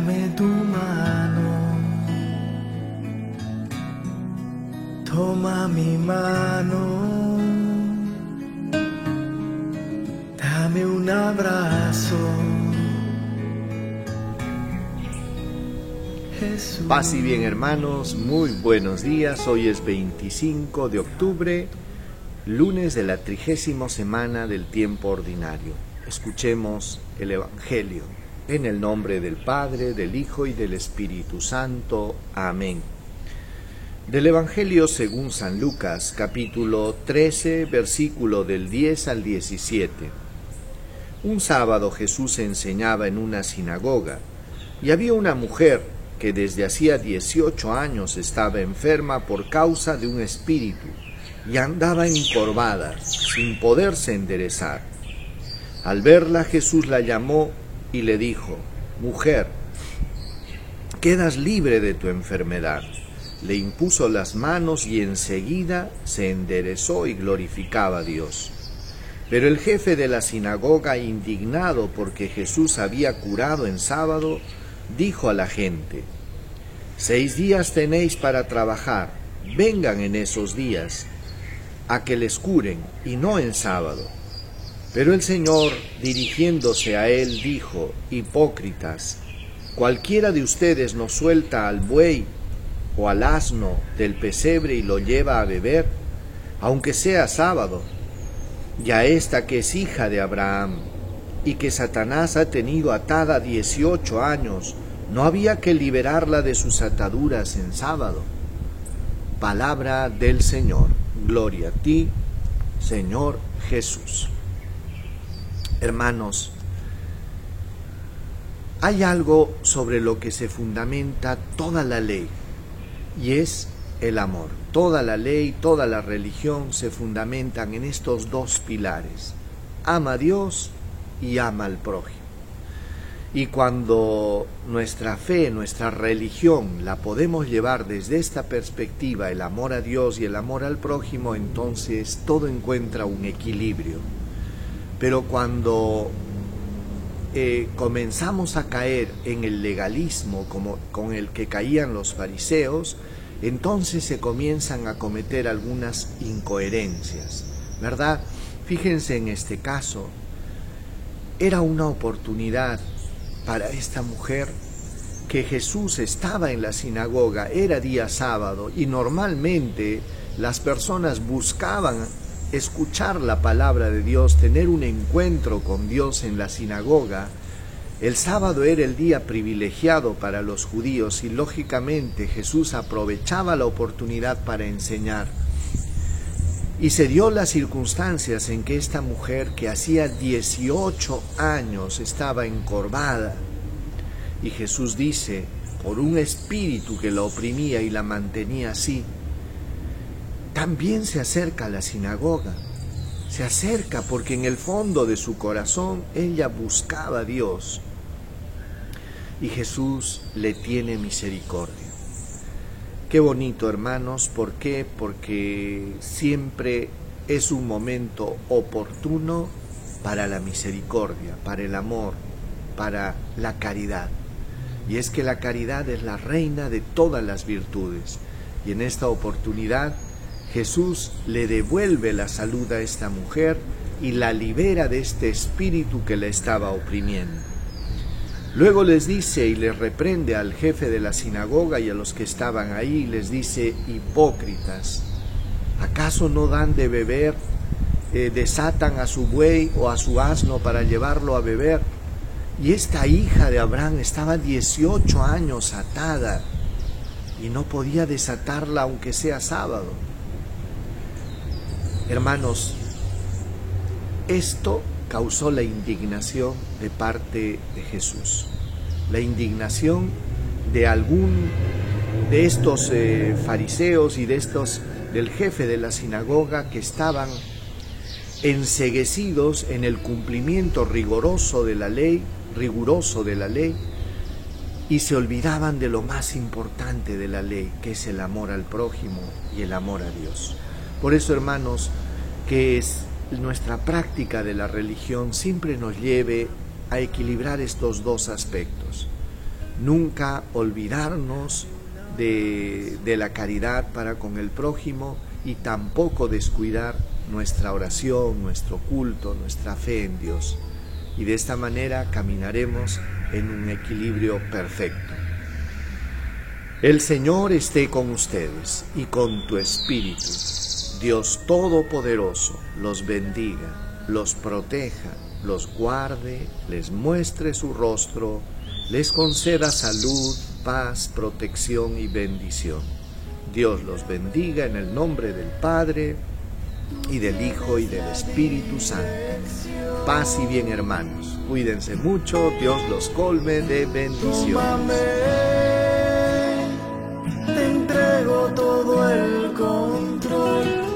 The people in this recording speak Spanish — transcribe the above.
Dame tu mano, toma mi mano, dame un abrazo. Paz y bien hermanos, muy buenos días, hoy es 25 de octubre, lunes de la trigésima semana del tiempo ordinario. Escuchemos el Evangelio. En el nombre del Padre, del Hijo y del Espíritu Santo. Amén. Del Evangelio según San Lucas, capítulo 13, versículo del 10 al 17. Un sábado Jesús enseñaba en una sinagoga y había una mujer que desde hacía 18 años estaba enferma por causa de un espíritu y andaba encorvada, sin poderse enderezar. Al verla Jesús la llamó y le dijo, Mujer, quedas libre de tu enfermedad le impuso las manos y enseguida se enderezó y glorificaba a Dios. Pero el jefe de la sinagoga, indignado porque Jesús había curado en sábado, dijo a la gente, Seis días tenéis para trabajar, vengan en esos días a que les curen y no en sábado. Pero el Señor, dirigiéndose a él, dijo, Hipócritas, cualquiera de ustedes nos suelta al buey o al asno del pesebre y lo lleva a beber, aunque sea sábado, y a esta que es hija de Abraham, y que Satanás ha tenido atada dieciocho años, ¿no había que liberarla de sus ataduras en sábado? Palabra del Señor. Gloria a ti, Señor Jesús. Hermanos, hay algo sobre lo que se fundamenta toda la ley y es el amor. Toda la ley, toda la religión se fundamentan en estos dos pilares. Ama a Dios y ama al prójimo. Y cuando nuestra fe, nuestra religión la podemos llevar desde esta perspectiva, el amor a Dios y el amor al prójimo, entonces todo encuentra un equilibrio. Pero cuando eh, comenzamos a caer en el legalismo como, con el que caían los fariseos, entonces se comienzan a cometer algunas incoherencias, ¿verdad? Fíjense en este caso, era una oportunidad para esta mujer que Jesús estaba en la sinagoga, era día sábado y normalmente las personas buscaban escuchar la palabra de Dios, tener un encuentro con Dios en la sinagoga, el sábado era el día privilegiado para los judíos y lógicamente Jesús aprovechaba la oportunidad para enseñar. Y se dio las circunstancias en que esta mujer que hacía 18 años estaba encorvada y Jesús dice, por un espíritu que la oprimía y la mantenía así, también se acerca a la sinagoga. Se acerca porque en el fondo de su corazón ella buscaba a Dios. Y Jesús le tiene misericordia. Qué bonito, hermanos. ¿Por qué? Porque siempre es un momento oportuno para la misericordia, para el amor, para la caridad. Y es que la caridad es la reina de todas las virtudes. Y en esta oportunidad Jesús le devuelve la salud a esta mujer y la libera de este espíritu que la estaba oprimiendo. Luego les dice y les reprende al jefe de la sinagoga y a los que estaban ahí, les dice, hipócritas, ¿acaso no dan de beber, eh, desatan a su buey o a su asno para llevarlo a beber? Y esta hija de Abraham estaba 18 años atada y no podía desatarla aunque sea sábado. Hermanos, esto causó la indignación de parte de Jesús, la indignación de algún de estos eh, fariseos y de estos del jefe de la sinagoga que estaban enseguecidos en el cumplimiento rigoroso de la ley, riguroso de la ley, y se olvidaban de lo más importante de la ley, que es el amor al prójimo y el amor a Dios. Por eso, hermanos, que es nuestra práctica de la religión siempre nos lleve a equilibrar estos dos aspectos. Nunca olvidarnos de la caridad para con el prójimo y tampoco descuidar nuestra oración, nuestro culto, nuestra fe en Dios. Y de esta manera caminaremos en un equilibrio perfecto. El Señor esté con ustedes y con tu espíritu. Dios Todopoderoso los bendiga, los proteja, los guarde, les muestre su rostro, les conceda salud, paz, protección y bendición. Dios los bendiga en el nombre del Padre, y del Hijo y del Espíritu Santo. Paz y bien hermanos. Cuídense mucho, Dios los colme de bendiciones. Te entrego todo el control